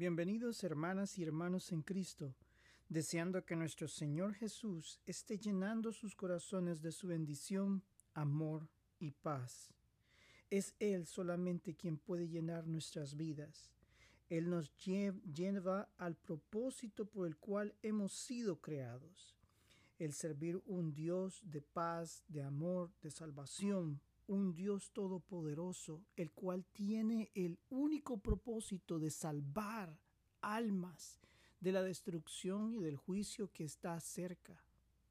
Bienvenidos hermanas y hermanos en Cristo, deseando que nuestro Señor Jesús esté llenando sus corazones de su bendición, amor y paz. Es Él solamente quien puede llenar nuestras vidas. Él nos lleva al propósito por el cual hemos sido creados. El servir un Dios de paz, de amor, de salvación, un Dios todopoderoso, el cual tiene el único propósito de salvar almas de la destrucción y del juicio que está cerca,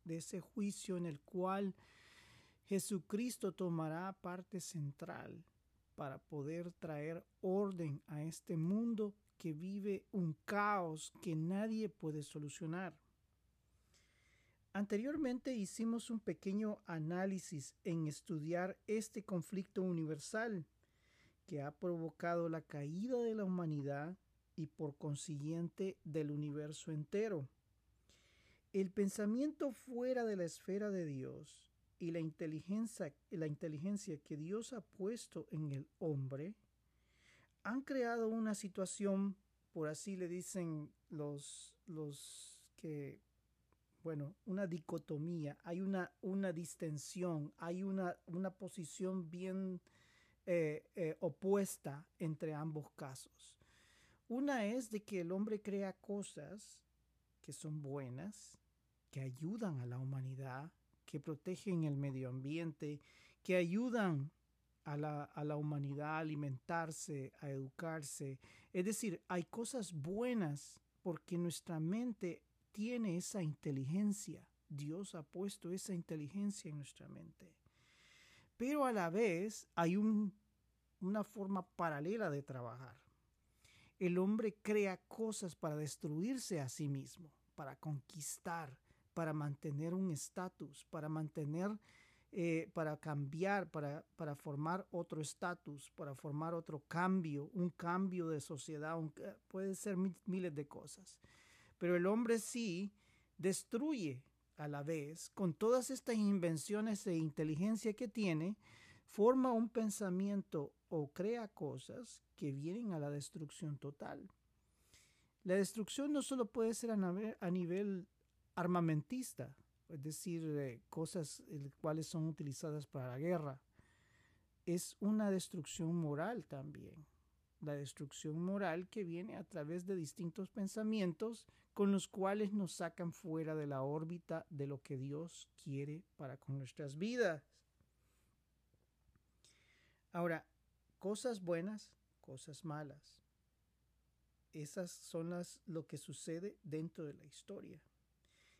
de ese juicio en el cual Jesucristo tomará parte central para poder traer orden a este mundo que vive un caos que nadie puede solucionar. Anteriormente hicimos un pequeño análisis en estudiar este conflicto universal que ha provocado la caída de la humanidad y por consiguiente del universo entero. El pensamiento fuera de la esfera de Dios y la inteligencia, la inteligencia que Dios ha puesto en el hombre han creado una situación, por así le dicen los, los que bueno, una dicotomía, hay una, una distensión, hay una, una posición bien eh, eh, opuesta entre ambos casos. Una es de que el hombre crea cosas que son buenas, que ayudan a la humanidad, que protegen el medio ambiente, que ayudan a la, a la, humanidad a alimentarse, a educarse. Es decir, hay cosas buenas porque nuestra mente tiene esa inteligencia. Dios ha puesto esa inteligencia en nuestra mente. Pero a la vez hay una forma paralela de trabajar. El hombre crea cosas para destruirse a sí mismo, para conquistar, para mantener un estatus, para mantener, eh, para cambiar, para, para formar otro estatus, para formar otro cambio, un cambio de sociedad, puede ser miles de cosas. Pero el hombre sí destruye a la vez, con todas estas invenciones e inteligencia que tiene, forma un pensamiento o crea cosas que vienen a la destrucción total. La destrucción no solo puede ser a nivel armamentista, es decir, eh, cosas cuales son utilizadas para la guerra, es una destrucción moral también la destrucción moral que viene a través de distintos pensamientos con los cuales nos sacan fuera de la órbita de lo que Dios quiere para con nuestras vidas. Ahora, cosas buenas, cosas malas. Esas son las lo que sucede dentro de la historia.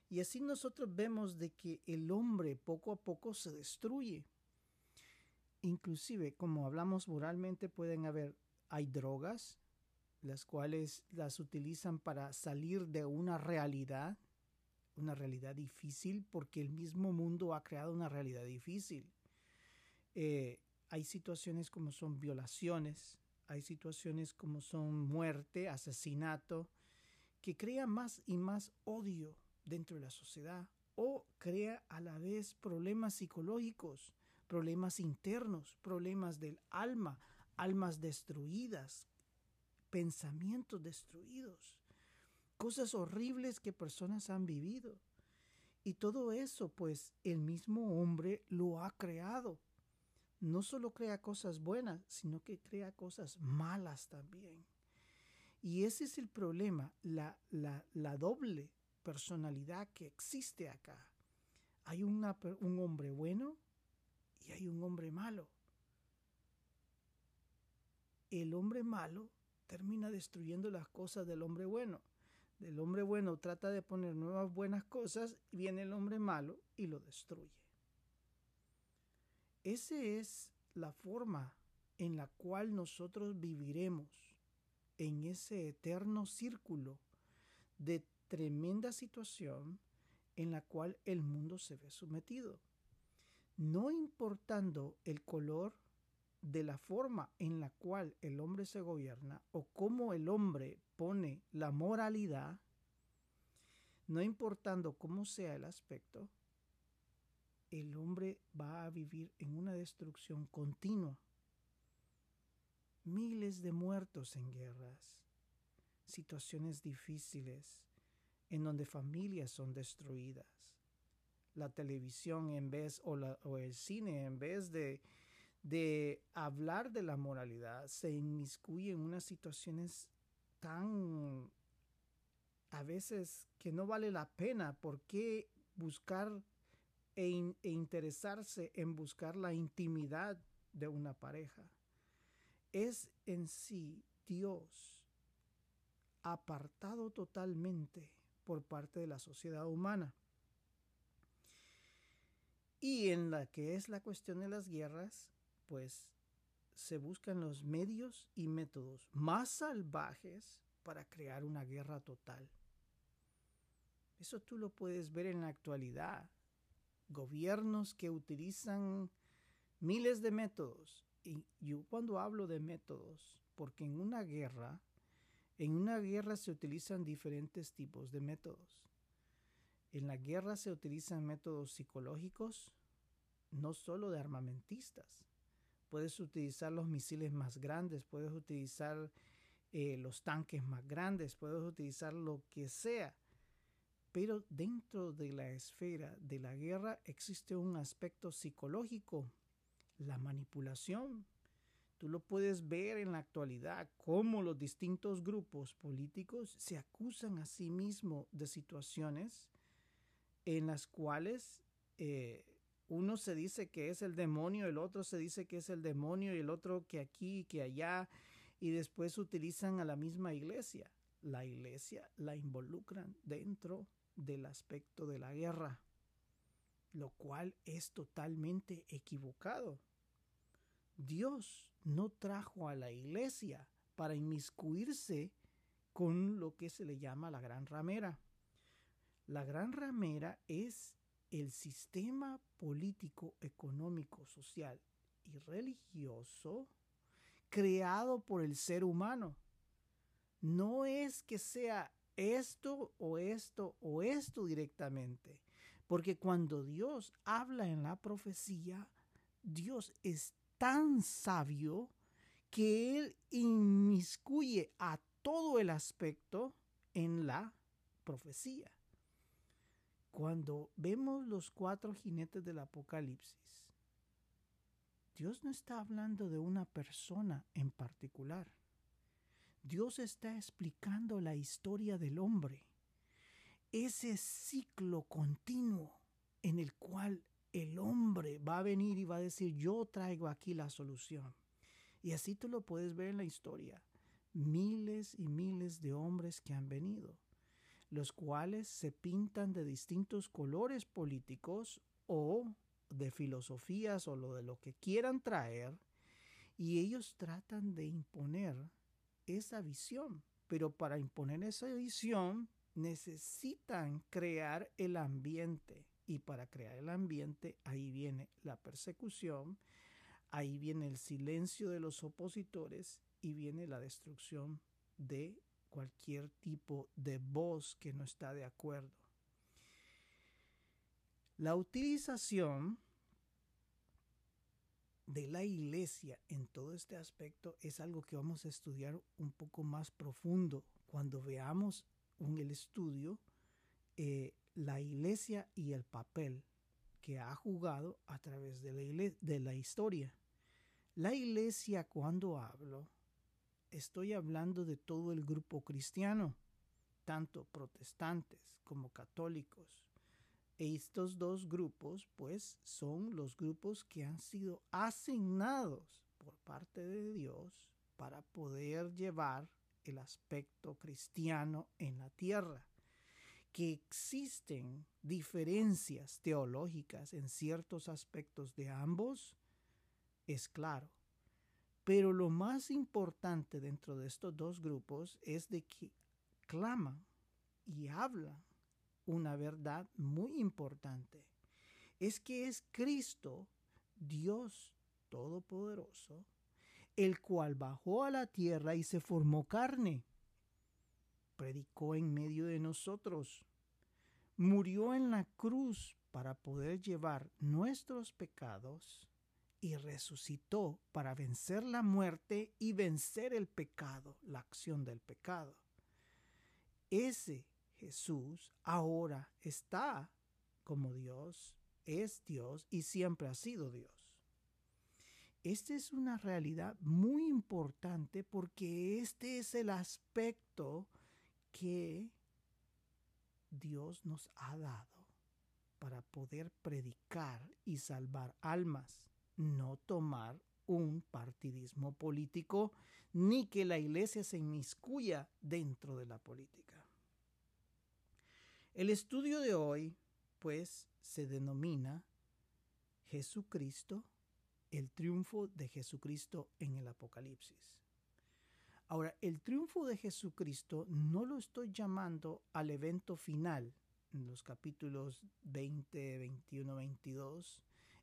Y así nosotros vemos de que el hombre poco a poco se destruye. Inclusive, como hablamos moralmente, pueden haber hay drogas, las cuales las utilizan para salir de una realidad, una realidad difícil, porque el mismo mundo ha creado una realidad difícil. Eh, hay situaciones como son violaciones, hay situaciones como son muerte, asesinato, que crea más y más odio dentro de la sociedad o crea a la vez problemas psicológicos, problemas internos, problemas del alma, almas destruidas, pensamientos destruidos, cosas horribles que personas han vivido. Y todo eso, pues, el mismo hombre lo ha creado. No solo crea cosas buenas, sino que crea cosas malas también. Y ese es el problema, la, la, la doble personalidad que existe acá. Hay un hombre bueno y hay un hombre malo el hombre malo termina destruyendo las cosas del hombre bueno. Del hombre bueno trata de poner nuevas buenas cosas y viene el hombre malo y lo destruye. Esa es la forma en la cual nosotros viviremos en ese eterno círculo de tremenda situación en la cual el mundo se ve sometido. No importando el color de la forma en la cual el hombre se gobierna o cómo el hombre pone la moralidad, no importando cómo sea el aspecto, el hombre va a vivir en una destrucción continua. Miles de muertos en guerras, situaciones difíciles en donde familias son destruidas. La televisión en vez o, o el cine en vez de, de hablar de la moralidad se inmiscuye en unas situaciones tan a veces que no vale la pena. ¿Por qué buscar e, e interesarse en buscar la intimidad de una pareja? Es en sí Dios apartado totalmente por parte de la sociedad humana. Y en la que es la cuestión de las guerras, pues se buscan los medios y métodos más salvajes para crear una guerra total. Eso tú lo puedes ver en la actualidad. Gobiernos que utilizan miles de métodos. Y yo cuando hablo de métodos, porque en una guerra, en una guerra se utilizan diferentes tipos de métodos. En la guerra se utilizan métodos psicológicos, no solo de armamentistas. Puedes utilizar los misiles más grandes, puedes utilizar eh, los tanques más grandes, puedes utilizar lo que sea pero dentro de la esfera de la guerra existe un aspecto psicológico, la manipulación. Tú lo puedes ver en la actualidad, cómo los distintos grupos políticos se acusan a sí mismos de situaciones en las cuales eh, uno se dice que es el demonio, el otro se dice que es el demonio y el otro que aquí y que allá, y después utilizan a la misma iglesia. La iglesia la involucran dentro del aspecto de la guerra, lo cual es totalmente equivocado. Dios no trajo a la iglesia para inmiscuirse con lo que se le llama la gran ramera. La gran ramera es el sistema político, económico, social y religioso creado por el ser humano. No es que sea esto o esto o esto directamente. Porque cuando Dios habla en la profecía, Dios es tan sabio que Él inmiscuye a todo el aspecto en la profecía. Cuando vemos los cuatro jinetes del Apocalipsis, Dios no está hablando de una persona en particular. Dios está explicando la historia del hombre, ese ciclo continuo en el cual el hombre va a venir y va a decir, yo traigo aquí la solución. Y así tú lo puedes ver en la historia. Miles y miles de hombres que han venido, los cuales se pintan de distintos colores políticos o de filosofías o lo de lo que quieran traer, y ellos tratan de imponer esa visión. Pero para imponer esa visión necesitan crear el ambiente. Y para crear el ambiente, ahí viene la persecución, ahí viene el silencio de los opositores y viene la destrucción de cualquier tipo de voz que no está de acuerdo. La utilización de la iglesia en todo este aspecto es algo que vamos a estudiar un poco más profundo cuando veamos en el estudio eh, la iglesia y el papel que ha jugado a través de la, de la historia. La iglesia cuando hablo, estoy hablando de todo el grupo cristiano, tanto protestantes como católicos, estos dos grupos, pues, son los grupos que han sido asignados por parte de Dios para poder llevar el aspecto cristiano en la tierra. Que existen diferencias teológicas en ciertos aspectos de ambos, es claro. Pero lo más importante dentro de estos dos grupos es de que claman y hablan una verdad muy importante. Es que es Cristo, Dios Todopoderoso, el cual bajó a la tierra y se formó carne. Predicó en medio de nosotros. Murió en la cruz para poder llevar nuestros pecados y resucitó para vencer la muerte y vencer el pecado, la acción del pecado. ese Jesús ahora está como Dios, es Dios y siempre ha sido Dios. Esta es una realidad muy importante porque este es el aspecto que Dios nos ha dado para poder predicar y salvar almas, no tomar un partidismo político ni que la iglesia se inmiscuya dentro de la política. El estudio de hoy, pues, se denomina Jesucristo, el triunfo de Jesucristo en el Apocalipsis. Ahora, el triunfo de Jesucristo no lo estoy llamando al evento final, en los capítulos 20, 21, 22,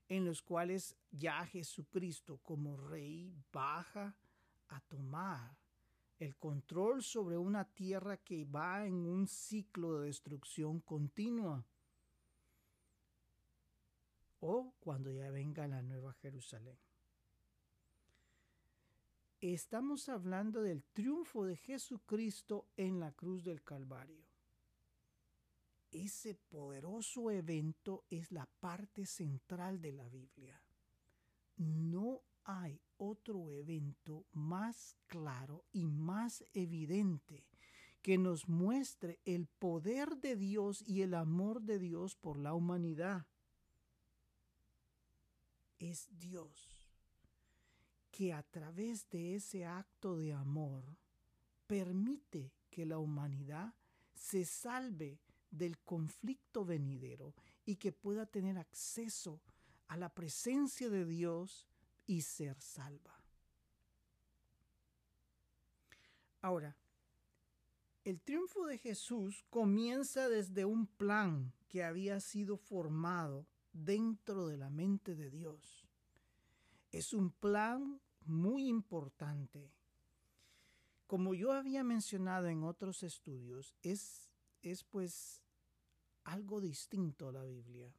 en los cuales ya Jesucristo como rey baja a tomar el control sobre una tierra que va en un ciclo de destrucción continua. O cuando ya venga la nueva Jerusalén. Estamos hablando del triunfo de Jesucristo en la cruz del Calvario. Ese poderoso evento es la parte central de la Biblia. No hay otro evento más claro y más evidente que nos muestre el poder de Dios y el amor de Dios por la humanidad. Es Dios que a través de ese acto de amor permite que la humanidad se salve del conflicto venidero y que pueda tener acceso a la presencia de Dios y ser salva. Ahora, el triunfo de Jesús comienza desde un plan que había sido formado dentro de la mente de Dios. Es un plan muy importante. Como yo había mencionado en otros estudios, es, es pues algo distinto a la Biblia.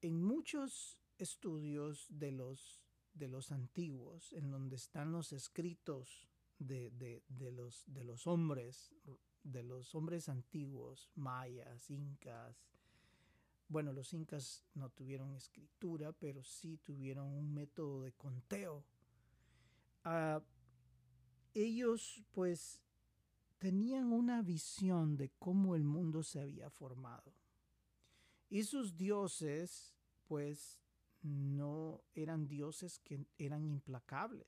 En muchos estudios de los, de los antiguos, en donde están los escritos de, de, los, de los hombres, de los hombres antiguos, mayas, incas. Bueno, los incas no tuvieron escritura, pero sí tuvieron un método de conteo. Uh, ellos pues tenían una visión de cómo el mundo se había formado. Y sus dioses pues no eran dioses que eran implacables.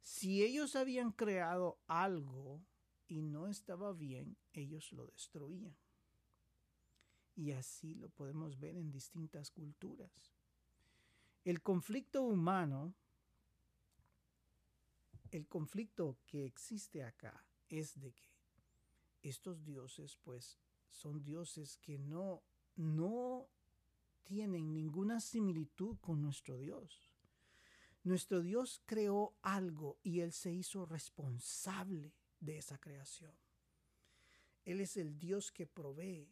Si ellos habían creado algo y no estaba bien, ellos lo destruían. Y así lo podemos ver en distintas culturas. El conflicto humano, el conflicto que existe acá es de que estos dioses pues son dioses que no no tienen ninguna similitud con nuestro Dios. Nuestro Dios creó algo y Él se hizo responsable de esa creación. Él es el Dios que provee.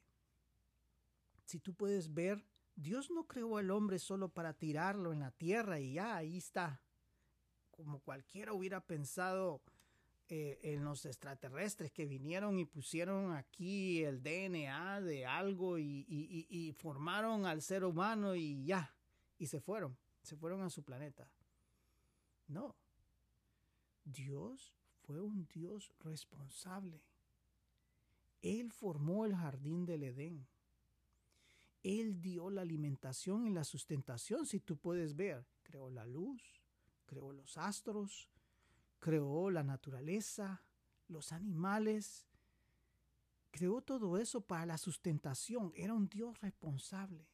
Si tú puedes ver, Dios no creó al hombre solo para tirarlo en la tierra y ya, ahí está. Como cualquiera hubiera pensado, eh, en los extraterrestres que vinieron y pusieron aquí el DNA de algo y, formaron al ser humano y ya, y se fueron, se fueron a su planeta. No, Dios fue un Dios responsable. Él formó el jardín del Edén. Él dio la alimentación y la sustentación, si tú puedes ver. Creó la luz, creó los astros, creó la naturaleza, los animales, creó todo eso para la sustentación, era un Dios responsable.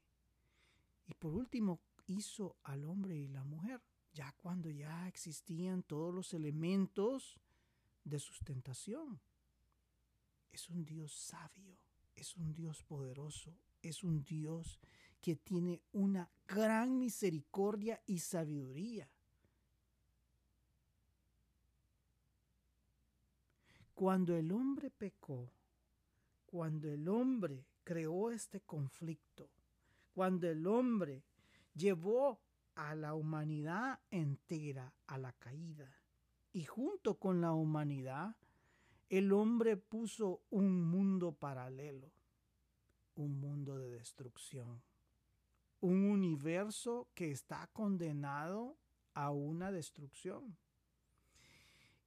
Y por último hizo al hombre y la mujer, ya cuando ya existían todos los elementos de sustentación. Es un Dios sabio, es un Dios poderoso, es un Dios que tiene una gran misericordia y sabiduría. Cuando el hombre pecó, cuando el hombre creó este conflicto, cuando el hombre llevó a la humanidad entera a la caída y junto con la humanidad, el hombre puso un mundo paralelo, un mundo de destrucción, un universo que está condenado a una destrucción.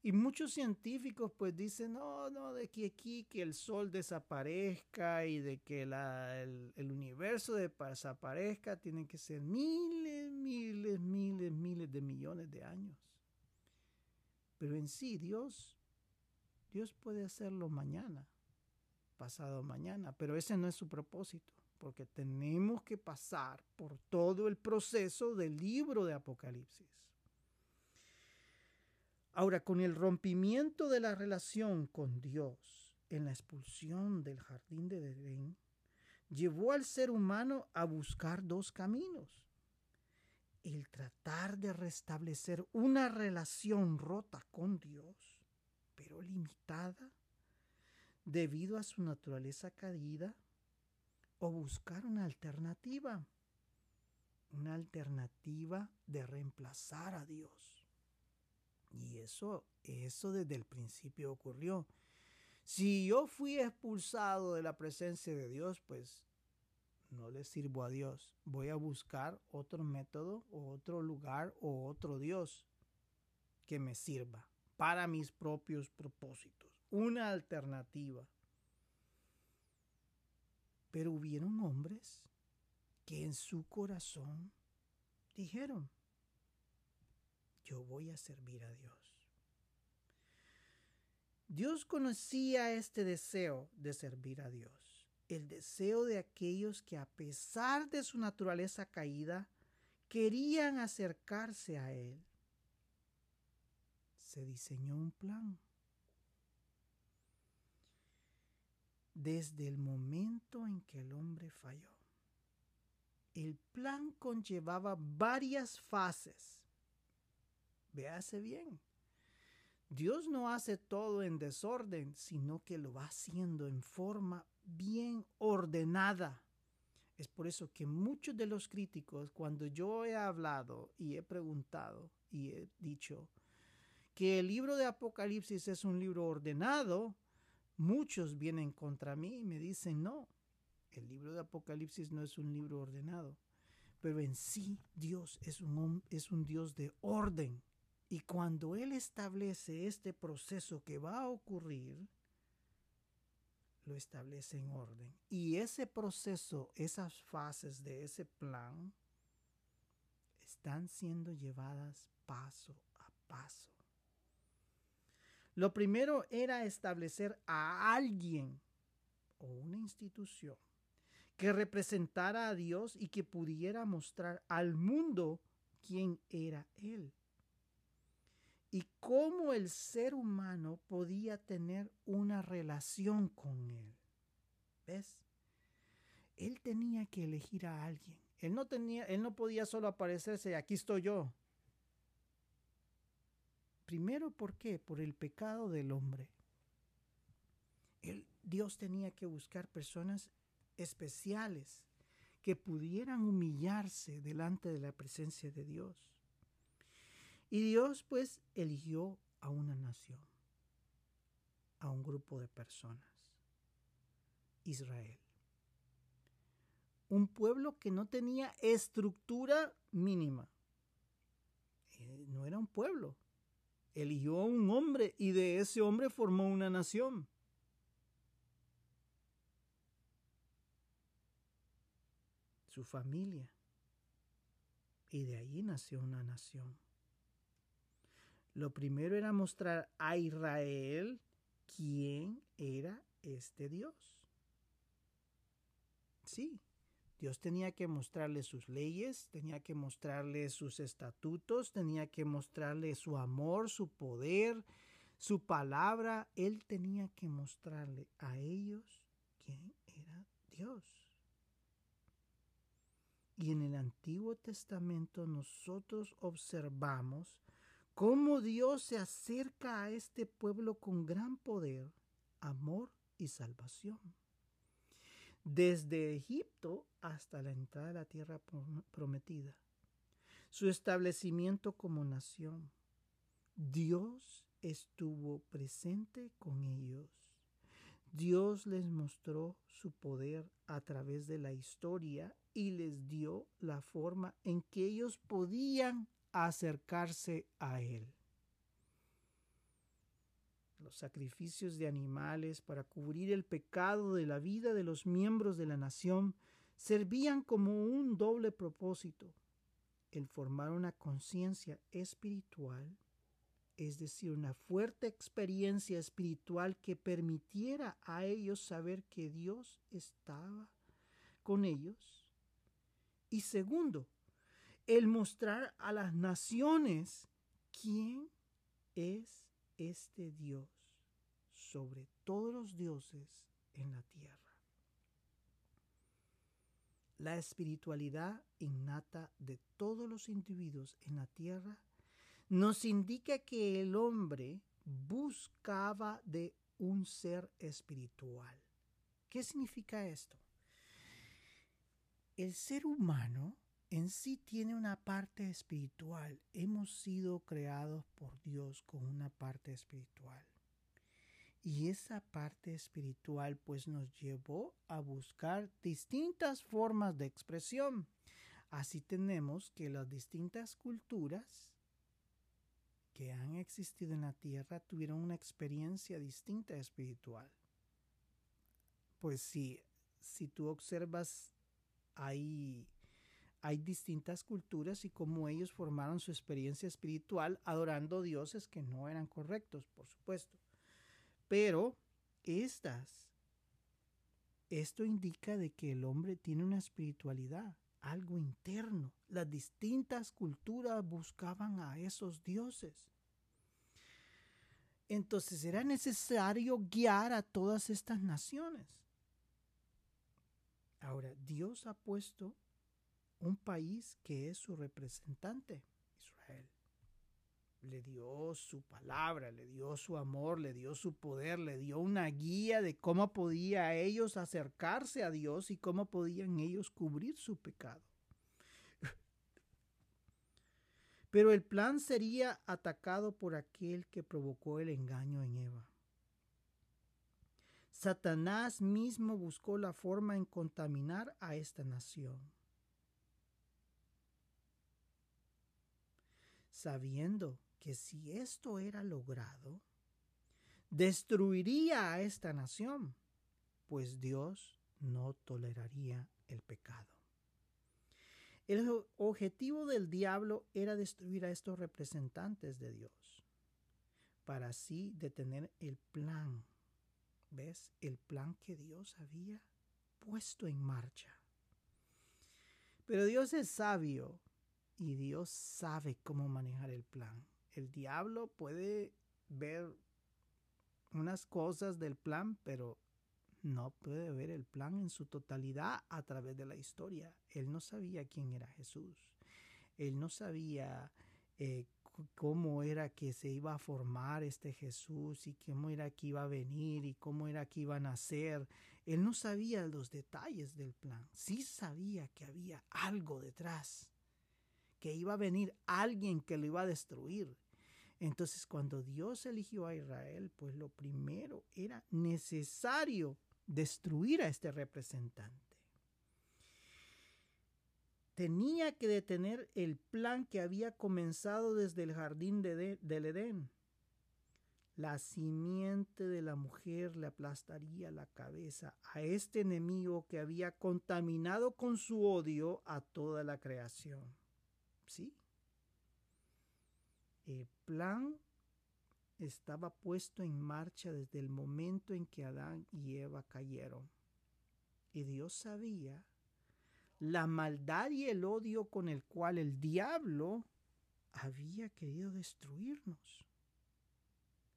Y muchos científicos pues dicen, no, no, de que aquí que el sol desaparezca y de que el, el, universo desaparezca, tienen que ser miles, miles, miles, miles de millones de años. Pero en sí, Dios, Dios puede hacerlo mañana, pasado mañana, pero ese no es su propósito, porque tenemos que pasar por todo el proceso del libro de Apocalipsis. Ahora, con el rompimiento de la relación con Dios en la expulsión del jardín de Edén, llevó al ser humano a buscar dos caminos. El tratar de restablecer una relación rota con Dios, pero limitada, debido a su naturaleza caída, o buscar una alternativa, una alternativa de reemplazar a Dios. Y eso, eso desde el principio ocurrió. Si yo fui expulsado de la presencia de Dios, pues no le sirvo a Dios. Voy a buscar otro método otro lugar o otro Dios que me sirva para mis propios propósitos. Una alternativa. Pero hubieron hombres que en su corazón dijeron, yo voy a servir a Dios. Dios conocía este deseo de servir a Dios, el deseo de aquellos que a pesar de su naturaleza caída, querían acercarse a Él. Se diseñó un plan. Desde el momento en que el hombre falló, el plan conllevaba varias fases Véase bien. Dios no hace todo en desorden, sino que lo va haciendo en forma bien ordenada. Es por eso que muchos de los críticos, cuando yo he hablado y he preguntado y he dicho que el libro de Apocalipsis es un libro ordenado, muchos vienen contra mí y me dicen, no, el libro de Apocalipsis no es un libro ordenado, pero en sí Dios es un, es un Dios de orden. Y cuando Él establece este proceso que va a ocurrir, lo establece en orden. Y ese proceso, esas fases de ese plan, están siendo llevadas paso a paso. Lo primero era establecer a alguien o una institución que representara a Dios y que pudiera mostrar al mundo quién era Él y cómo el ser humano podía tener una relación con él. ¿Ves? Él tenía que elegir a alguien. Él no tenía, él no podía solo aparecerse, aquí estoy yo. Primero, ¿por qué? Por el pecado del hombre. Dios tenía que buscar personas especiales que pudieran humillarse delante de la presencia de Dios. Y Dios pues eligió a una nación, a un grupo de personas, Israel. Un pueblo que no tenía estructura mínima. Eh, no era un pueblo. Eligió a un hombre y de ese hombre formó una nación. Su familia. Y de ahí nació una nación. Lo primero era mostrar a Israel quién era este Dios. Sí, Dios tenía que mostrarle sus leyes, tenía que mostrarle sus estatutos, tenía que mostrarle su amor, su poder, su palabra. Él tenía que mostrarle a ellos quién era Dios. Y en el Antiguo Testamento nosotros observamos cómo Dios se acerca a este pueblo con gran poder, amor y salvación. Desde Egipto hasta la entrada de la tierra prometida. Su establecimiento como nación. Dios estuvo presente con ellos. Dios les mostró su poder a través de la historia y les dio la forma en que ellos podían acercarse a Él. Los sacrificios de animales para cubrir el pecado de la vida de los miembros de la nación servían como un doble propósito, el formar una conciencia espiritual, es decir, una fuerte experiencia espiritual que permitiera a ellos saber que Dios estaba con ellos. Y segundo, el mostrar a las naciones quién es este Dios sobre todos los dioses en la tierra. La espiritualidad innata de todos los individuos en la tierra nos indica que el hombre buscaba de un ser espiritual. ¿Qué significa esto? El ser humano en sí tiene una parte espiritual. Hemos sido creados por Dios con una parte espiritual. Y esa parte espiritual pues nos llevó a buscar distintas formas de expresión. Así tenemos que las distintas culturas que han existido en la tierra tuvieron una experiencia distinta espiritual. Pues si, si tú observas, hay hay distintas culturas y cómo ellos formaron su experiencia espiritual adorando dioses que no eran correctos, por supuesto. Pero estas, esto indica de que el hombre tiene una espiritualidad, algo interno. Las distintas culturas buscaban a esos dioses. Entonces era necesario guiar a todas estas naciones. Ahora, Dios ha puesto un país que es su representante, Israel. Le dio su palabra, le dio su amor, le dio su poder, le dio una guía de cómo podía ellos acercarse a Dios y cómo podían ellos cubrir su pecado. Pero el plan sería atacado por aquel que provocó el engaño en Eva. Satanás mismo buscó la forma en contaminar a esta nación. Sabiendo que si esto era logrado, destruiría a esta nación, pues Dios no toleraría el pecado. El objetivo del diablo era destruir a estos representantes de Dios, para así detener el plan, ¿ves? El plan que Dios había puesto en marcha. Pero Dios es sabio y Dios sabe cómo manejar el plan. El diablo puede ver unas cosas del plan, pero no puede ver el plan en su totalidad a través de la historia. Él no sabía quién era Jesús. Él no sabía eh, cómo era que se iba a formar este Jesús y cómo era que iba a venir y cómo era que iba a nacer. Él no sabía los detalles del plan. Sí sabía que había algo detrás que iba a venir alguien que lo iba a destruir. Entonces cuando Dios eligió a Israel, pues lo primero era necesario destruir a este representante. Tenía que detener el plan que había comenzado desde el jardín de del Edén. La simiente de la mujer le aplastaría la cabeza a este enemigo que había contaminado con su odio a toda la creación. ¿Sí? El plan estaba puesto en marcha desde el momento en que Adán y Eva cayeron. Y Dios sabía la maldad y el odio con el cual el diablo había querido destruirnos.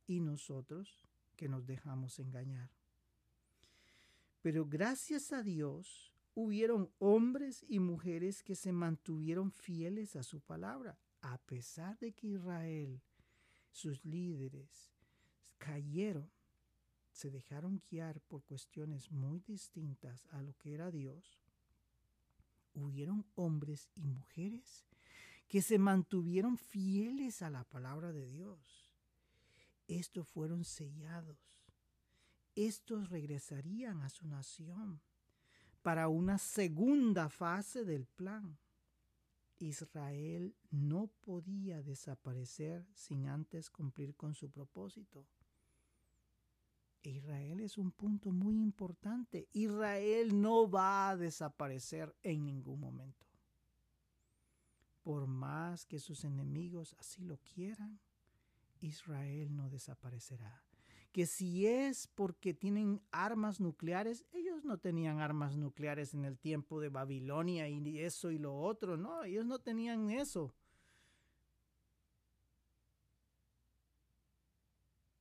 Y nosotros que nos dejamos engañar. Pero gracias a Dios, hubieron hombres y mujeres que se mantuvieron fieles a su palabra, a pesar de que Israel, sus líderes, cayeron, se dejaron guiar por cuestiones muy distintas a lo que era Dios. Hubieron hombres y mujeres que se mantuvieron fieles a la palabra de Dios. estos fueron sellados. Estos regresarían a su nación para una segunda fase del plan. Israel no podía desaparecer sin antes cumplir con su propósito. Israel es un punto muy importante. Israel no va a desaparecer en ningún momento. Por más que sus enemigos así lo quieran, Israel no desaparecerá. Que si es porque tienen armas nucleares, ellos no tenían armas nucleares en el tiempo de Babilonia y eso y lo otro, no, ellos no tenían eso.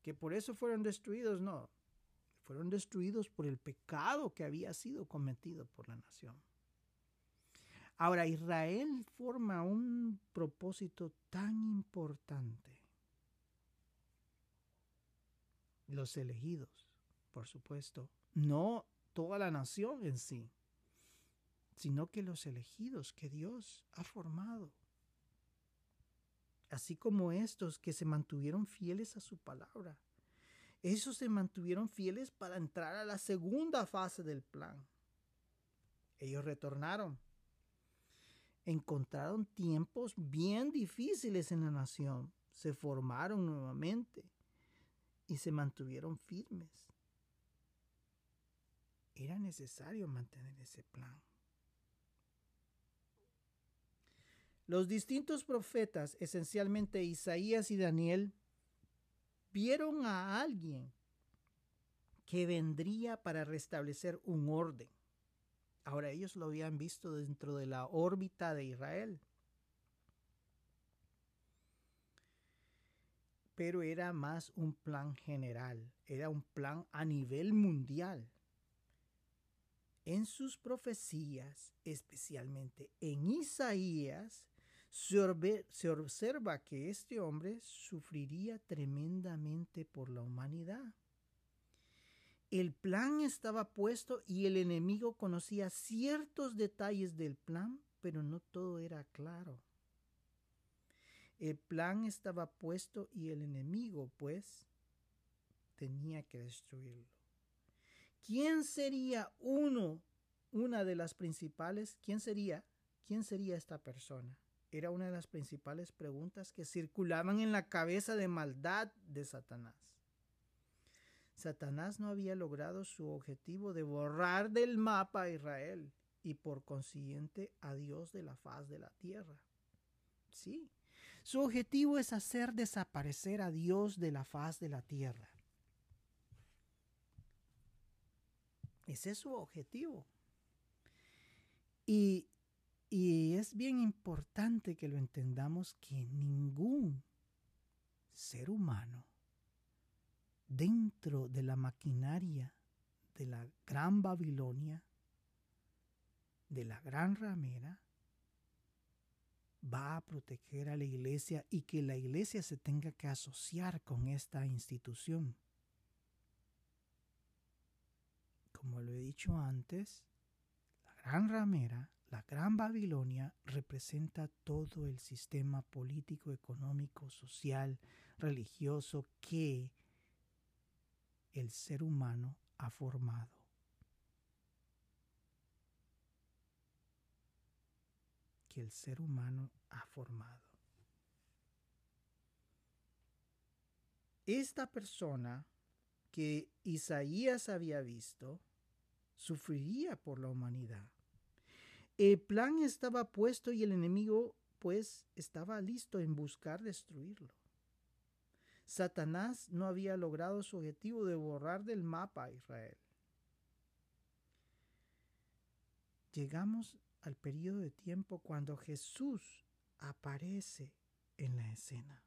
Que por eso fueron destruidos, no, fueron destruidos por el pecado que había sido cometido por la nación. Ahora, Israel forma un propósito tan importante. Los elegidos, por supuesto, no toda la nación en sí, sino que los elegidos que Dios ha formado, así como estos que se mantuvieron fieles a su palabra esos se mantuvieron fieles para entrar a la segunda fase del plan. Ellos retornaron. Encontraron tiempos bien difíciles en la nación. Se formaron nuevamente y se mantuvieron firmes. Era necesario mantener ese plan. Los distintos profetas, esencialmente Isaías y Daniel, vieron a alguien que vendría para restablecer un orden. Ahora ellos lo habían visto dentro de la órbita de Israel. Pero era más un plan general, era un plan a nivel mundial. En sus profecías, especialmente en Isaías, se, observa que este hombre sufriría tremendamente por la humanidad. El plan estaba puesto y el enemigo conocía ciertos detalles del plan, pero no todo era claro. El plan estaba puesto y el enemigo, pues, tenía que destruirlo. ¿Quién sería uno, una de las principales? ¿Quién sería? ¿Quién sería esta persona? era una de las principales preguntas que circulaban en la cabeza de maldad de Satanás. Satanás no había logrado su objetivo de borrar del mapa a Israel y por consiguiente a Dios de la faz de la tierra. Sí, su objetivo es hacer desaparecer a Dios de la faz de la tierra. Ese es su objetivo. Y y es bien importante que lo entendamos que ningún ser humano dentro de la maquinaria de la gran Babilonia, de la gran ramera, va a proteger a la iglesia y que la iglesia se tenga que asociar con esta institución. Como lo he dicho antes, la gran ramera la Gran Babilonia representa todo el sistema político, económico, social, religioso que el ser humano ha formado. Que el ser humano ha formado. Esta persona que Isaías había visto sufriría por la humanidad el plan estaba puesto y el enemigo pues estaba listo en buscar destruirlo. Satanás no había logrado su objetivo de borrar del mapa a Israel. Llegamos al periodo de tiempo cuando Jesús aparece en la escena.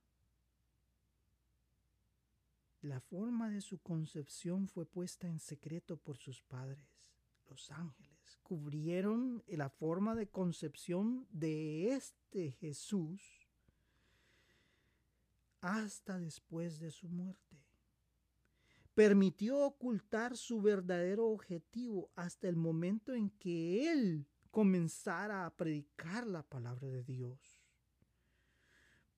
La forma de su concepción fue puesta en secreto por sus padres, los ángeles cubrieron la forma de concepción de este Jesús hasta después de su muerte. Permitió ocultar su verdadero objetivo hasta el momento en que él comenzara a predicar la palabra de Dios.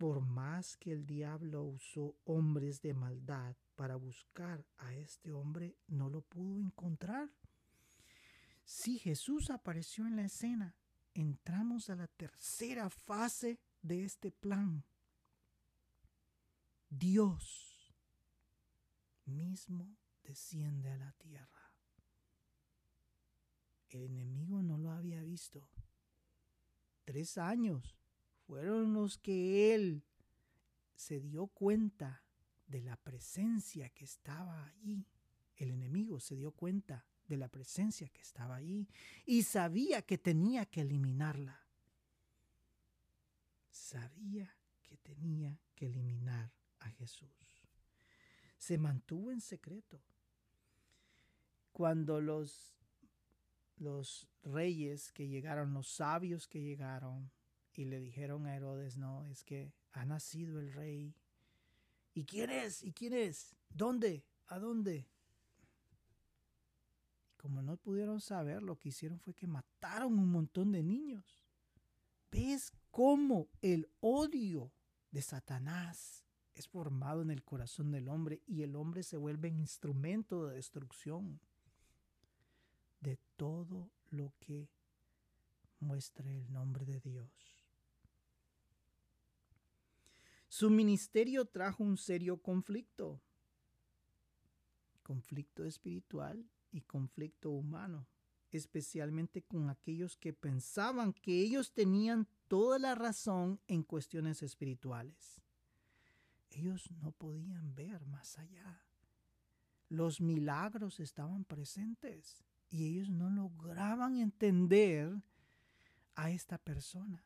por más que el diablo usó hombres de maldad para buscar a este hombre, no lo pudo encontrar. Si Jesús apareció en la escena, entramos a la tercera fase de este plan. Dios mismo desciende a la tierra. El enemigo no lo había visto. Tres años fueron los que él se dio cuenta de la presencia que estaba allí. El enemigo se dio cuenta de la presencia que estaba allí y sabía que tenía que eliminarla. Sabía que tenía que eliminar a Jesús. Se mantuvo en secreto. Cuando los, los reyes que llegaron, los sabios que llegaron, y le dijeron a Herodes, no, es que ha nacido el rey. ¿Y quién es? ¿Y quién es? ¿Dónde? ¿A dónde? Como no pudieron saber, lo que hicieron fue que mataron un montón de niños. ¿Ves cómo el odio de Satanás es formado en el corazón del hombre y el hombre se vuelve instrumento de destrucción de todo lo que muestre el nombre de Dios? Su ministerio trajo un serio conflicto, conflicto espiritual y conflicto humano, especialmente con aquellos que pensaban que ellos tenían toda la razón en cuestiones espirituales. Ellos no podían ver más allá. Los milagros estaban presentes y ellos no lograban entender a esta persona.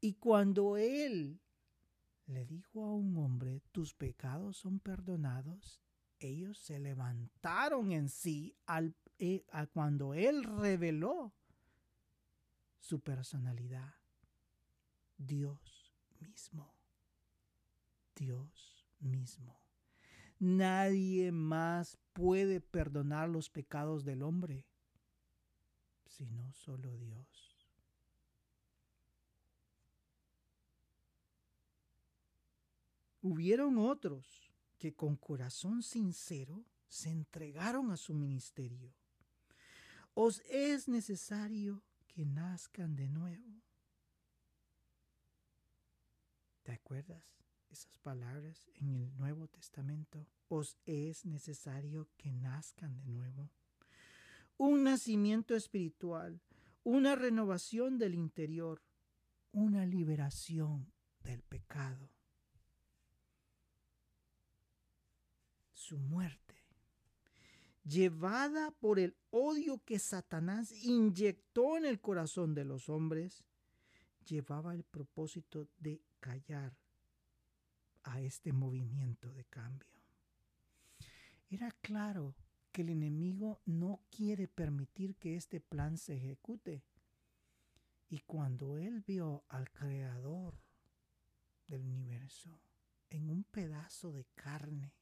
Y cuando él le dijo a un hombre, tus pecados son perdonados, ellos se levantaron en sí al, eh, cuando él reveló su personalidad. Dios mismo. Dios mismo. Nadie más puede perdonar los pecados del hombre, sino solo Dios. Hubieron otros que con corazón sincero se entregaron a su ministerio. Os es necesario que nazcan de nuevo. ¿Te acuerdas esas palabras en el Nuevo Testamento? Os es necesario que nazcan de nuevo. Un nacimiento espiritual, una renovación del interior, una liberación del pecado. su muerte, llevada por el odio que Satanás inyectó en el corazón de los hombres, llevaba el propósito de callar a este movimiento de cambio. Era claro que el enemigo no quiere permitir que este plan se ejecute. Y cuando él vio al creador del universo en un pedazo de carne,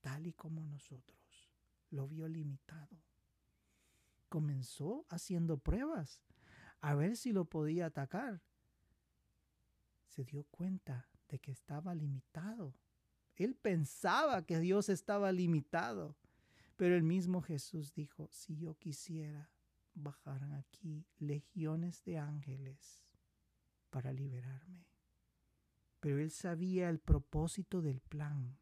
tal y como nosotros, lo vio limitado. Comenzó haciendo pruebas a ver si lo podía atacar. Se dio cuenta de que estaba limitado. Él pensaba que Dios estaba limitado, pero el mismo Jesús dijo, si yo quisiera, bajaran aquí legiones de ángeles para liberarme. Pero él sabía el propósito del plan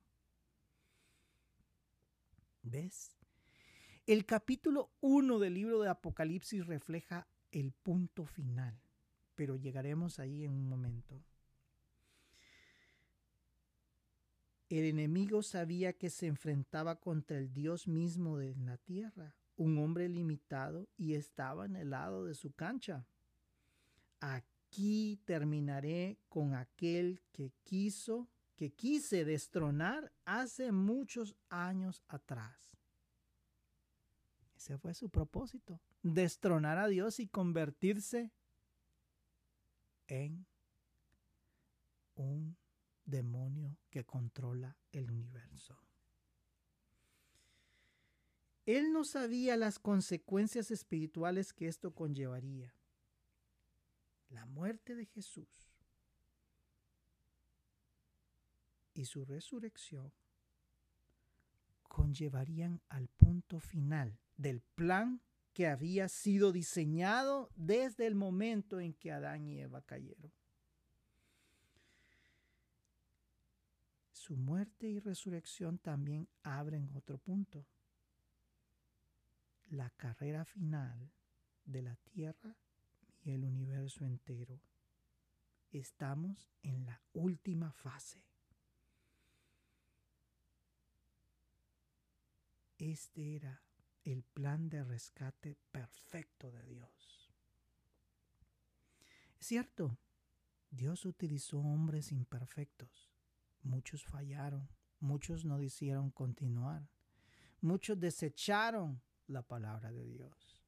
¿Ves? El capítulo 1 del libro de Apocalipsis refleja el punto final, pero llegaremos ahí en un momento. El enemigo sabía que se enfrentaba contra el Dios mismo de la tierra, un hombre limitado, y estaba en el lado de su cancha. Aquí terminaré con aquel que quiso que quise destronar hace muchos años atrás. Ese fue su propósito, destronar a Dios y convertirse en un demonio que controla el universo. Él no sabía las consecuencias espirituales que esto conllevaría. La muerte de Jesús y su resurrección conllevarían al punto final del plan que había sido diseñado desde el momento en que Adán y Eva cayeron. Su muerte y resurrección también abren otro punto. La carrera final de la tierra y el universo entero. Estamos en la última fase. Este era el plan de rescate perfecto de Dios. Es cierto, Dios utilizó hombres imperfectos. Muchos fallaron, muchos no decidieron continuar, muchos desecharon la palabra de Dios.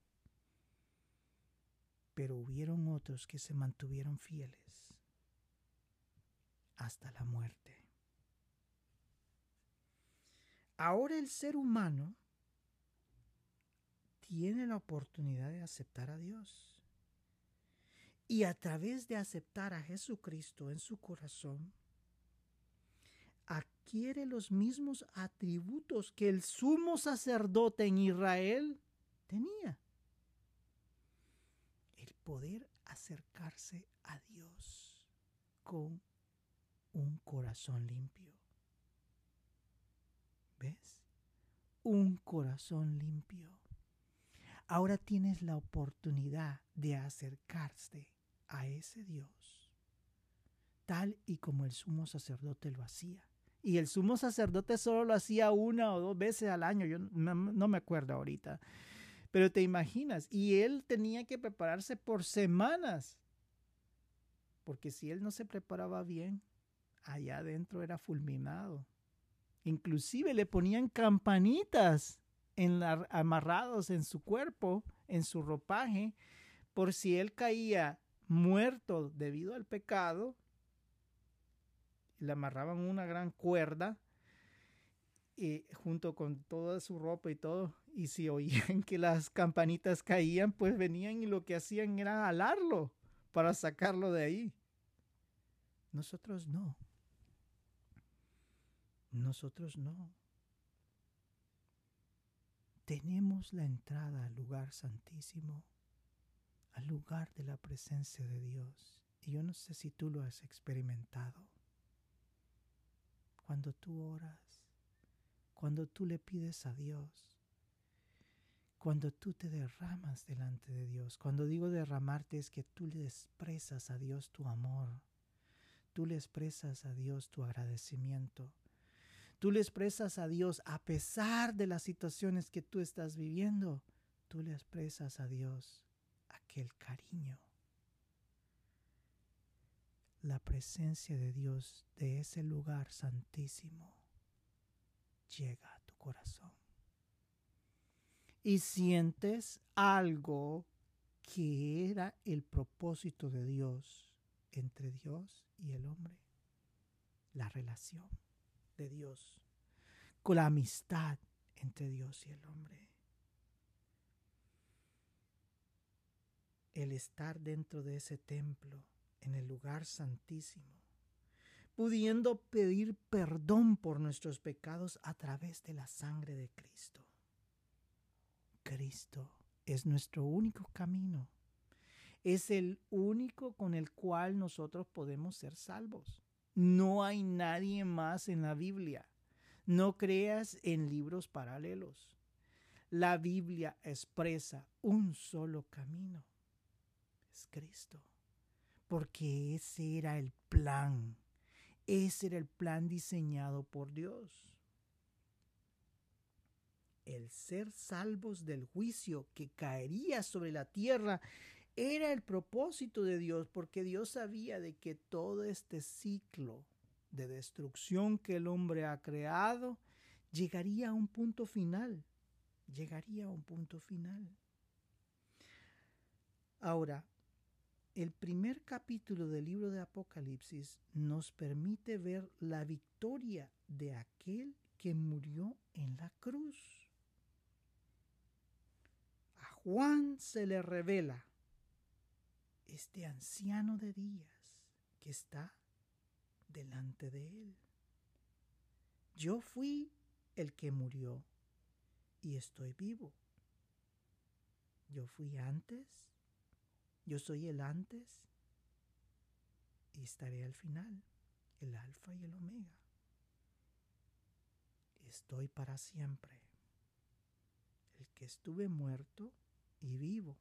Pero hubieron otros que se mantuvieron fieles hasta la muerte. Ahora el ser humano tiene la oportunidad de aceptar a Dios. Y a través de aceptar a Jesucristo en su corazón, adquiere los mismos atributos que el sumo sacerdote en Israel tenía. El poder acercarse a Dios con un corazón limpio. ¿Ves? Un corazón limpio. Ahora tienes la oportunidad de acercarte a ese Dios, tal y como el sumo sacerdote lo hacía. Y el sumo sacerdote solo lo hacía una o dos veces al año, yo no, me acuerdo ahorita. Pero te imaginas, y él tenía que prepararse por semanas, porque si él no se preparaba bien, allá adentro era fulminado. Inclusive le ponían campanitas en amarrados en su cuerpo, en su ropaje, por si él caía muerto debido al pecado, le amarraban una gran cuerda y, junto con toda su ropa y todo, y si oían que las campanitas caían, pues venían y lo que hacían era alarlo para sacarlo de ahí. Nosotros no. Nosotros no. Tenemos la entrada al lugar santísimo, al lugar de la presencia de Dios. Y yo no sé si tú lo has experimentado. Cuando tú oras, cuando tú le pides a Dios, cuando tú te derramas delante de Dios. Cuando digo derramarte es que tú le expresas a Dios tu amor, tú le expresas a Dios tu agradecimiento, Tú le expresas a Dios a pesar de las situaciones que tú estás viviendo. Tú le expresas a Dios aquel cariño. La presencia de Dios de ese lugar santísimo llega a tu corazón. Y sientes algo que era el propósito de Dios entre Dios y el hombre. La relación de Dios, con la amistad entre Dios y el hombre. El estar dentro de ese templo, en el lugar santísimo, pudiendo pedir perdón por nuestros pecados a través de la sangre de Cristo. Cristo es nuestro único camino. Es el único con el cual nosotros podemos ser salvos. No hay nadie más en la Biblia. No creas en libros paralelos. La Biblia expresa un solo camino. Es Cristo. Porque ese era el plan. Ese era el plan diseñado por Dios. El ser salvos del juicio que caería sobre la tierra era el propósito de Dios porque Dios sabía de que todo este ciclo de destrucción que el hombre ha creado llegaría a un punto final, llegaría a un punto final. Ahora, el primer capítulo del libro de Apocalipsis nos permite ver la victoria de aquel que murió en la cruz. A Juan se le revela este anciano de días que está delante de él. yo fui el que murió y estoy vivo. Yo fui antes, yo soy el antes y estaré al final, el alfa y el omega. Estoy para siempre, el que estuve muerto y vivo.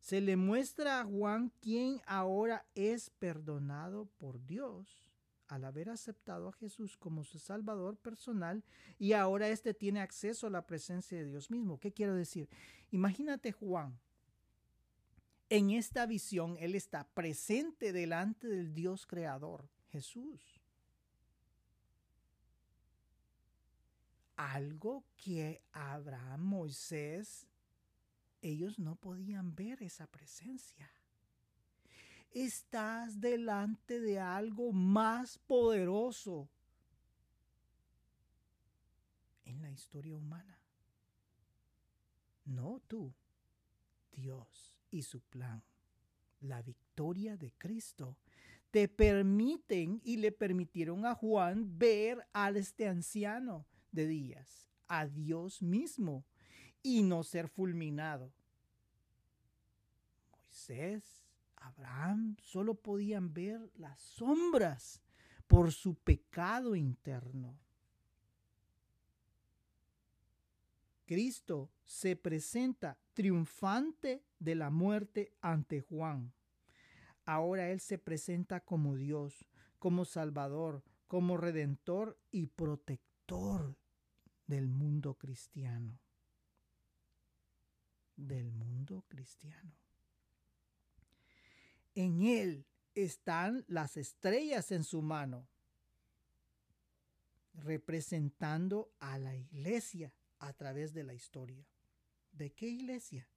Se le muestra a Juan quien ahora es perdonado por Dios al haber aceptado a Jesús como su Salvador personal y ahora éste tiene acceso a la presencia de Dios mismo. ¿Qué quiero decir? Imagínate Juan. En esta visión, él está presente delante del Dios creador, Jesús. Algo que Abraham, Moisés, ellos no podían ver esa presencia estás delante de algo más poderoso en la historia humana. No tú, Dios y su plan. La victoria de Cristo te permiten y le permitieron a Juan ver a este anciano de días, a Dios mismo, y no ser fulminado. Moisés Abraham solo podían ver las sombras por su pecado interno. Cristo se presenta triunfante de la muerte ante Juan. Ahora Él se presenta como Dios, como Salvador, como Redentor y protector del mundo cristiano. Del mundo cristiano. En Él están las estrellas en su mano, representando a la iglesia a través de la historia. ¿De qué iglesia?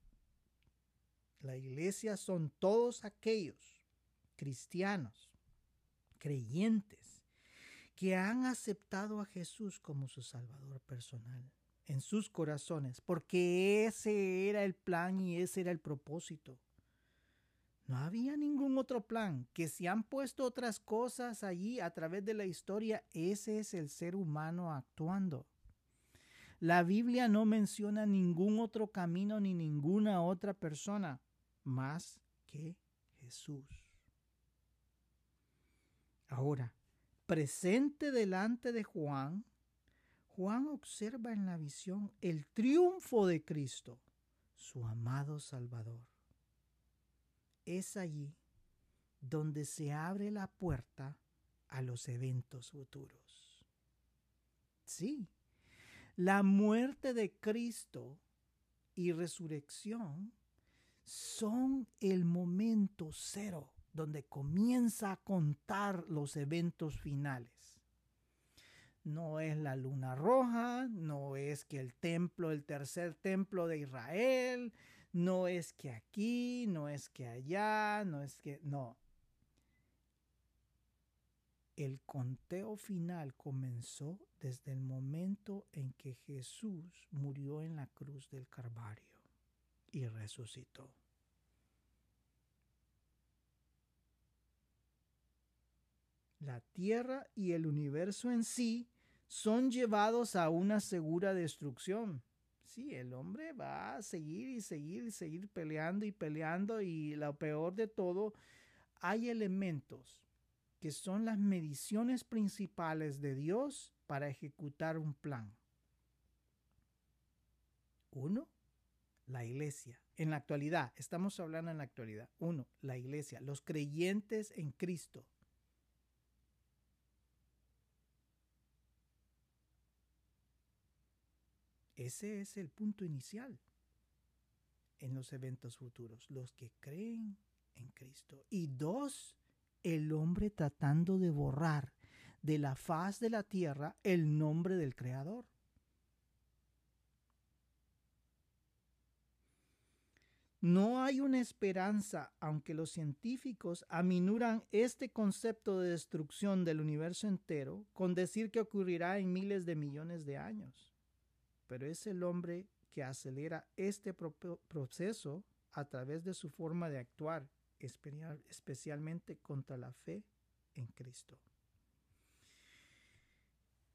La iglesia son todos aquellos cristianos, creyentes, que han aceptado a Jesús como su Salvador personal en sus corazones, porque ese era el plan y ese era el propósito. No había ningún otro plan. Que si han puesto otras cosas allí a través de la historia, ese es el ser humano actuando. La Biblia no menciona ningún otro camino ni ninguna otra persona más que Jesús. Ahora, presente delante de Juan, Juan observa en la visión el triunfo de Cristo, su amado Salvador es allí donde se abre la puerta a los eventos futuros. Sí, la muerte de Cristo y resurrección son el momento cero donde comienza a contar los eventos finales. No es la luna roja, no es que el templo, el tercer templo de Israel, no es que aquí, no es que allá, no es que... No. El conteo final comenzó desde el momento en que Jesús murió en la cruz del Calvario y resucitó. La tierra y el universo en sí son llevados a una segura destrucción sí, el hombre va a seguir y seguir y seguir peleando y peleando y lo peor de todo, hay elementos que son las mediciones principales de Dios para ejecutar un plan. Uno, la iglesia. En la actualidad, estamos hablando en la actualidad. Uno, la iglesia, los creyentes en Cristo. Ese es el punto inicial en los eventos futuros, los que creen en Cristo. Y dos, el hombre tratando de borrar de la faz de la tierra el nombre del Creador. No hay una esperanza, aunque los científicos aminuran este concepto de destrucción del universo entero con decir que ocurrirá en miles de millones de años pero es el hombre que acelera este proceso a través de su forma de actuar, especialmente contra la fe en Cristo.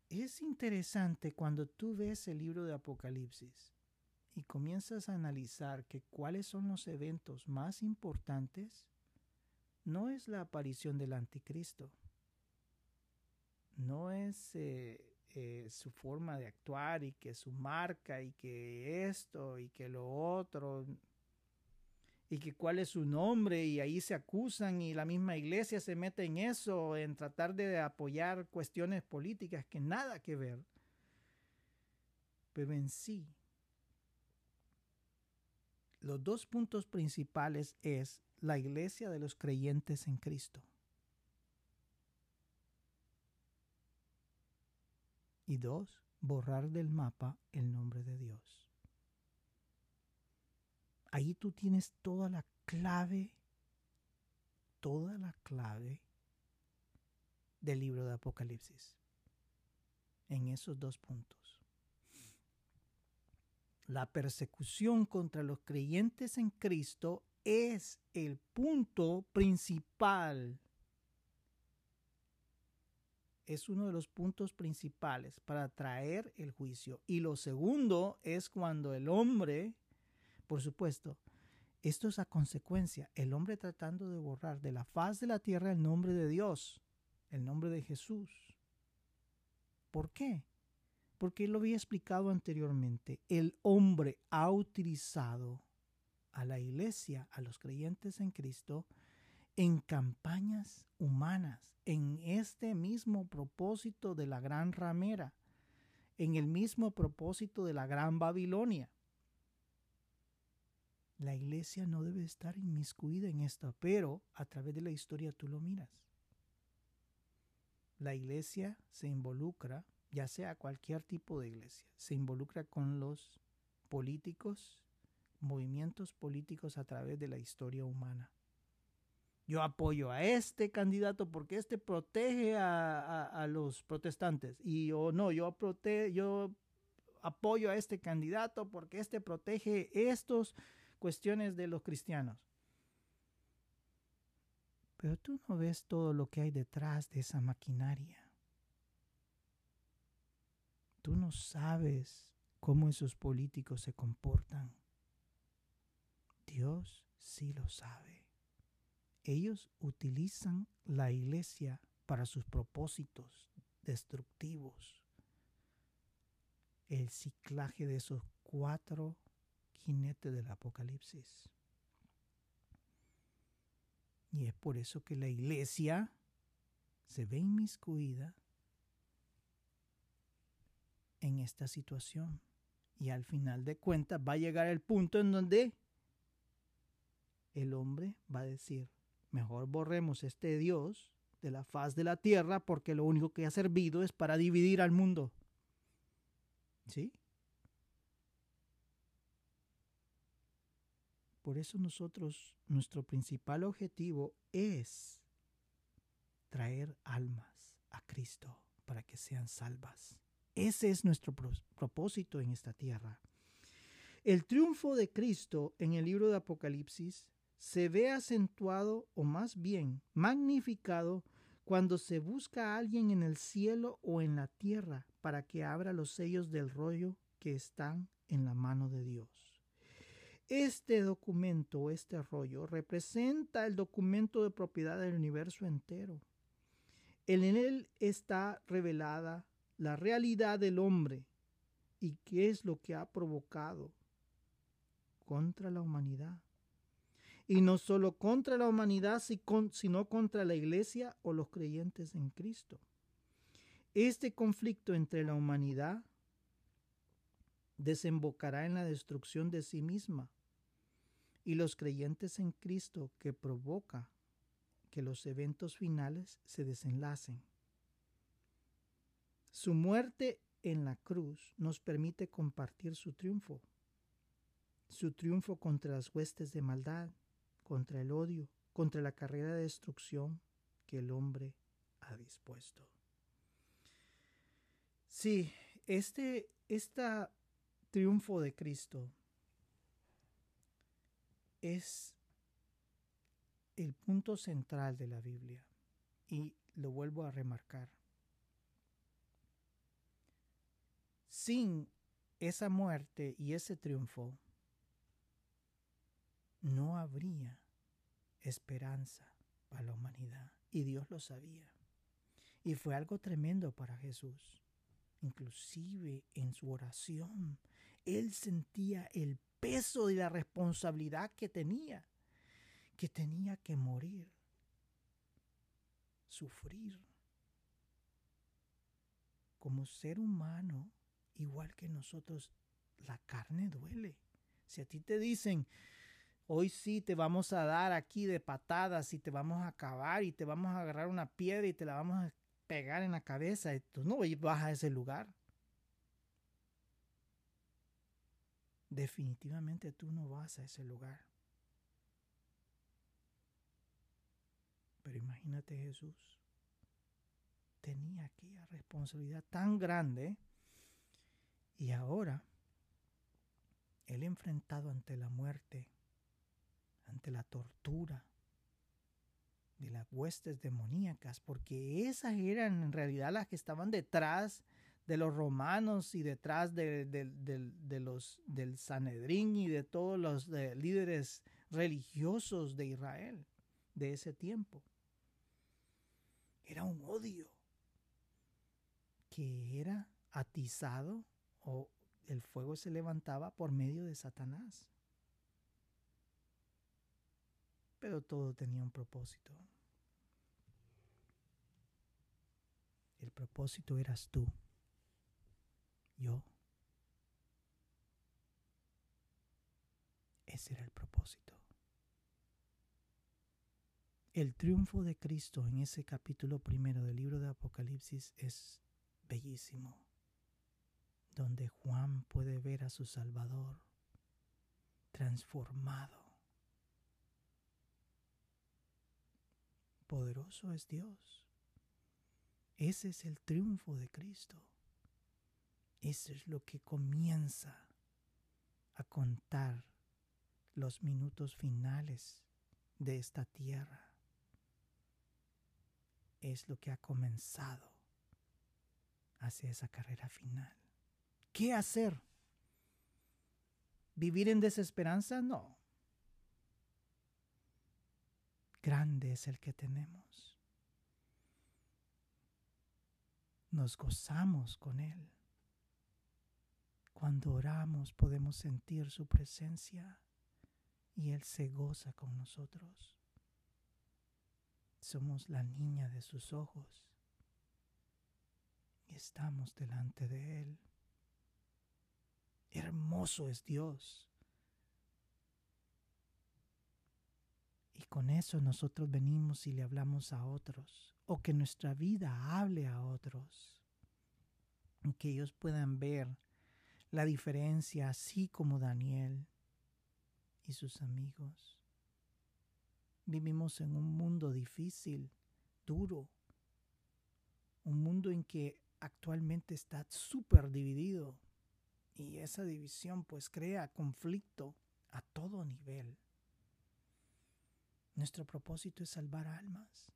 es interesante cuando tú ves el libro de Apocalipsis y comienzas a analizar que cuáles son los eventos más importantes, no es la aparición del anticristo, no es eh, eh, su forma de actuar y que su marca y que esto y que lo otro y que cuál es su nombre y ahí se acusan y la misma iglesia se mete en eso, en tratar de apoyar cuestiones políticas que nada que ver. Pero en sí, los dos puntos principales es la iglesia de los creyentes en Cristo. Y dos, borrar del mapa el nombre de Dios. Ahí tú tienes toda la clave, toda la clave del libro de Apocalipsis. En esos dos puntos. La persecución contra los creyentes en Cristo es el punto principal. Es uno de los puntos principales para traer el juicio. Y lo segundo es cuando el hombre por supuesto, esto es a consecuencia, el hombre tratando de borrar de la faz de la tierra el nombre de Dios, el nombre de Jesús. ¿Por qué? Porque lo había explicado anteriormente. El hombre ha utilizado a la iglesia, a los creyentes en Cristo, en campañas humanas, en este mismo propósito de la gran ramera, en el mismo propósito de la gran Babilonia. La iglesia no debe estar inmiscuida en esto, pero a través de la historia tú lo miras. La iglesia se involucra, ya sea cualquier tipo de iglesia, se involucra con los políticos, movimientos políticos a través de la historia humana. Yo apoyo a este candidato porque este protege a, los protestantes. Y yo no, yo, yo apoyo a este candidato porque este protege estos cuestiones de los cristianos. Pero tú no ves todo lo que hay detrás de esa maquinaria. Tú no sabes cómo esos políticos se comportan. Dios sí lo sabe. Ellos utilizan la iglesia para sus propósitos destructivos. El ciclaje de esos cuatro jinete del Apocalipsis. Y es por eso que la iglesia se ve inmiscuida en esta situación. Y al final de cuentas va a llegar el punto en donde el hombre va a decir, mejor borremos este Dios de la faz de la tierra porque lo único que ha servido es para dividir al mundo. ¿Sí? Por eso nosotros, nuestro principal objetivo es traer almas a Cristo para que sean salvas. Ese es nuestro propósito en esta tierra. El triunfo de Cristo en el libro de Apocalipsis se ve acentuado o más bien magnificado cuando se busca a alguien en el cielo o en la tierra para que abra los sellos del rollo que están en la mano de Dios. Este documento, este rollo, representa el documento de propiedad del universo entero. En él está revelada la realidad del hombre y qué es lo que ha provocado contra la humanidad. Y no solo contra la humanidad, sino contra la iglesia o los creyentes en Cristo. Este conflicto entre la humanidad desembocará en la destrucción de sí misma y los creyentes en Cristo que provoca que los eventos finales se desenlacen. Su muerte en la cruz nos permite compartir su triunfo, su triunfo contra las huestes de maldad, contra el odio, contra la carrera de destrucción que el hombre ha dispuesto. Sí, este, este triunfo de Cristo es el punto central de la Biblia y lo vuelvo a remarcar. sin esa muerte y ese triunfo, no habría esperanza para la humanidad. Y Dios lo sabía. Y fue algo tremendo para Jesús. Inclusive en su oración, él sentía el peso de la responsabilidad que tenía, que tenía que morir, sufrir. Como ser humano, igual que nosotros, la carne duele. Si a ti te dicen, Hoy sí te vamos a dar aquí de patadas y te vamos a acabar y te vamos a agarrar una piedra y te la vamos a pegar en la cabeza. Tú no vas a ese lugar. Definitivamente tú no vas a ese lugar. Pero imagínate Jesús. Tenía aquella responsabilidad tan grande y ahora él enfrentado ante la muerte ante la tortura de las huestes demoníacas, porque esas eran en realidad las que estaban detrás de los romanos y detrás de, los, del Sanedrín y de todos los líderes religiosos de Israel de ese tiempo. Era un odio que era atizado o el fuego se levantaba por medio de Satanás. pero todo tenía un propósito. El propósito eras tú, yo. Ese era el propósito. El triunfo de Cristo en ese capítulo primero del libro de Apocalipsis es bellísimo, donde Juan puede ver a su Salvador transformado poderoso es Dios. Ese es el triunfo de Cristo. Eso es lo que comienza a contar los minutos finales de esta tierra. Es lo que ha comenzado hacia esa carrera final. ¿Qué hacer? ¿Vivir en desesperanza? No. grande es el que tenemos. Nos gozamos con Él. Cuando oramos podemos sentir su presencia y Él se goza con nosotros. Somos la niña de sus ojos y estamos delante de Él. Hermoso es Dios. Y con eso nosotros venimos y le hablamos a otros, o que nuestra vida hable a otros, que ellos puedan ver la diferencia, así como Daniel y sus amigos. Vivimos en un mundo difícil, duro, un mundo en que actualmente está súper dividido y esa división pues crea conflicto a todo nivel. Nuestro propósito es salvar almas,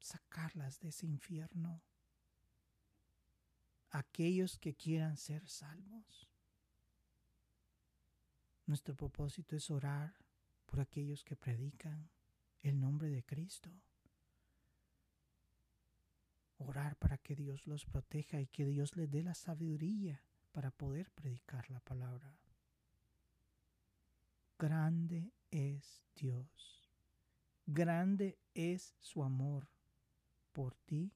sacarlas de ese infierno. Aquellos que quieran ser salvos. Nuestro propósito es orar por aquellos que predican el nombre de Cristo. Orar para que Dios los proteja y que Dios les dé la sabiduría para poder predicar la palabra. Grande es Dios. Grande es su amor por ti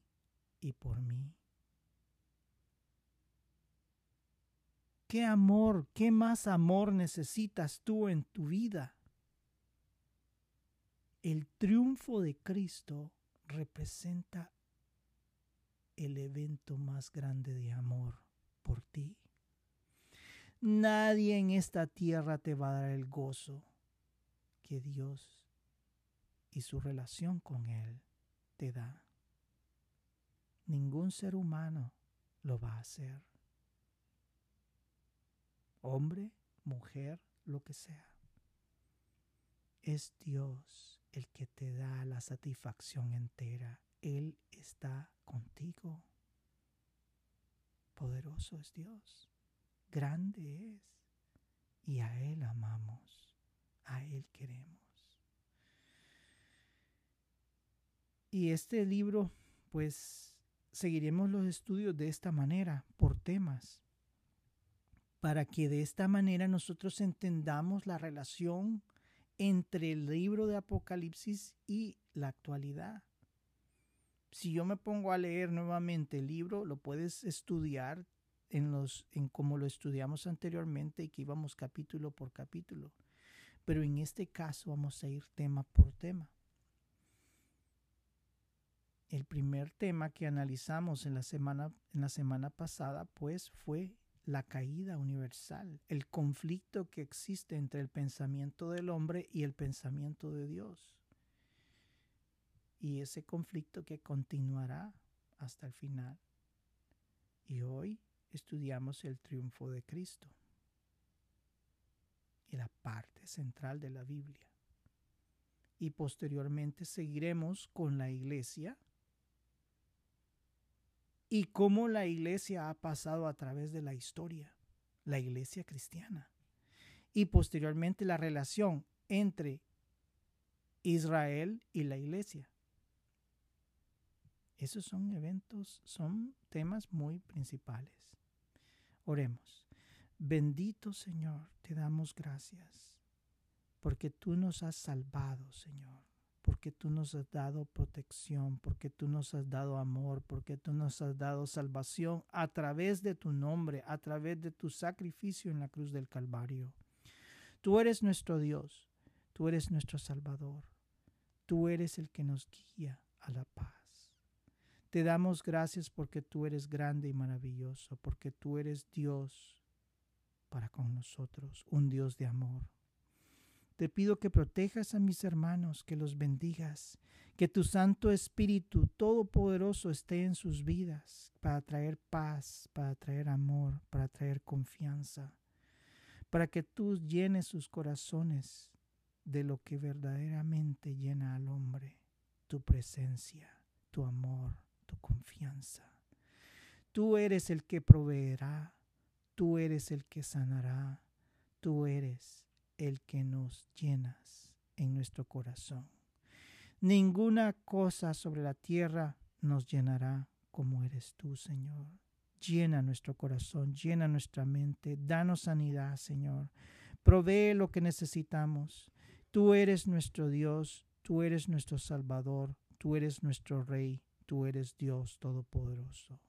y por mí. ¿Qué amor, qué más amor necesitas tú en tu vida? El triunfo de Cristo representa el evento más grande de amor por ti. Nadie en esta tierra te va a dar el gozo que Dios y su relación con Él te da. Ningún ser humano lo va a hacer. Hombre, mujer, lo que sea. Es Dios el que te da la satisfacción entera. Él está contigo. Poderoso es Dios, grande es, y a Él amamos, a Él queremos. Y este libro, pues seguiremos los estudios de esta manera, por temas, para que de esta manera nosotros entendamos la relación entre el libro de Apocalipsis y la actualidad. Si yo me pongo a leer nuevamente el libro, lo puedes estudiar en los en como lo estudiamos anteriormente y que íbamos capítulo por capítulo. Pero en este caso vamos a ir tema por tema. El primer tema que analizamos en la semana, en la semana pasada, pues, fue la caída universal, el conflicto que existe entre el pensamiento del hombre y el pensamiento de Dios. Y ese conflicto que continuará hasta el final. Y hoy estudiamos el triunfo de Cristo y la parte central de la Biblia. Y posteriormente seguiremos con la iglesia y cómo la iglesia ha pasado a través de la historia, la iglesia cristiana. Y posteriormente la relación entre Israel y la iglesia. Esos son eventos, son temas muy principales. Oremos. Bendito Señor, te damos gracias porque tú nos has salvado, Señor porque tú nos has dado protección, porque tú nos has dado amor, porque tú nos has dado salvación a través de tu nombre, a través de tu sacrificio en la cruz del Calvario. Tú eres nuestro Dios, tú eres nuestro Salvador, tú eres el que nos guía a la paz. Te damos gracias porque tú eres grande y maravilloso, porque tú eres Dios para con nosotros, un Dios de amor. Te pido que protejas a mis hermanos, que los bendigas, que tu Santo Espíritu Todopoderoso esté en sus vidas para traer paz, para traer amor, para traer confianza, para que tú llenes sus corazones de lo que verdaderamente llena al hombre, tu presencia, tu amor, tu confianza. Tú eres el que proveerá, tú eres el que sanará, tú eres el que nos llenas en nuestro corazón. Ninguna cosa sobre la tierra nos llenará como eres tú, Señor. Llena nuestro corazón, llena nuestra mente, danos sanidad, Señor. Provee lo que necesitamos. Tú eres nuestro Dios, tú eres nuestro Salvador, tú eres nuestro Rey, tú eres Dios Todopoderoso.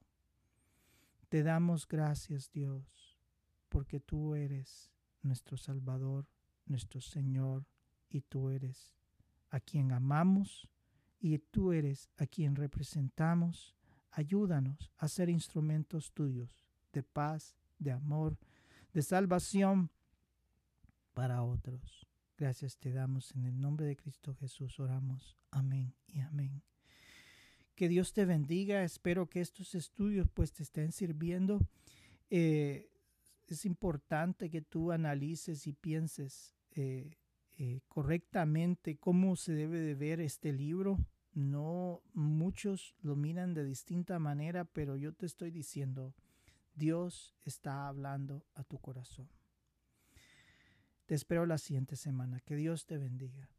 Te damos gracias, Dios, porque tú eres nuestro Salvador, nuestro Señor, y tú eres a quien amamos y tú eres a quien representamos. Ayúdanos a ser instrumentos tuyos de paz, de amor, de salvación para otros. Gracias te damos en el nombre de Cristo Jesús. Oramos. Amén y amén. Que Dios te bendiga. Espero que estos estudios pues te estén sirviendo. Eh, es importante que tú analices y pienses eh, eh, correctamente cómo se debe de ver este libro. No muchos lo miran de distinta manera, pero yo te estoy diciendo, Dios está hablando a tu corazón. Te espero la siguiente semana. Que Dios te bendiga.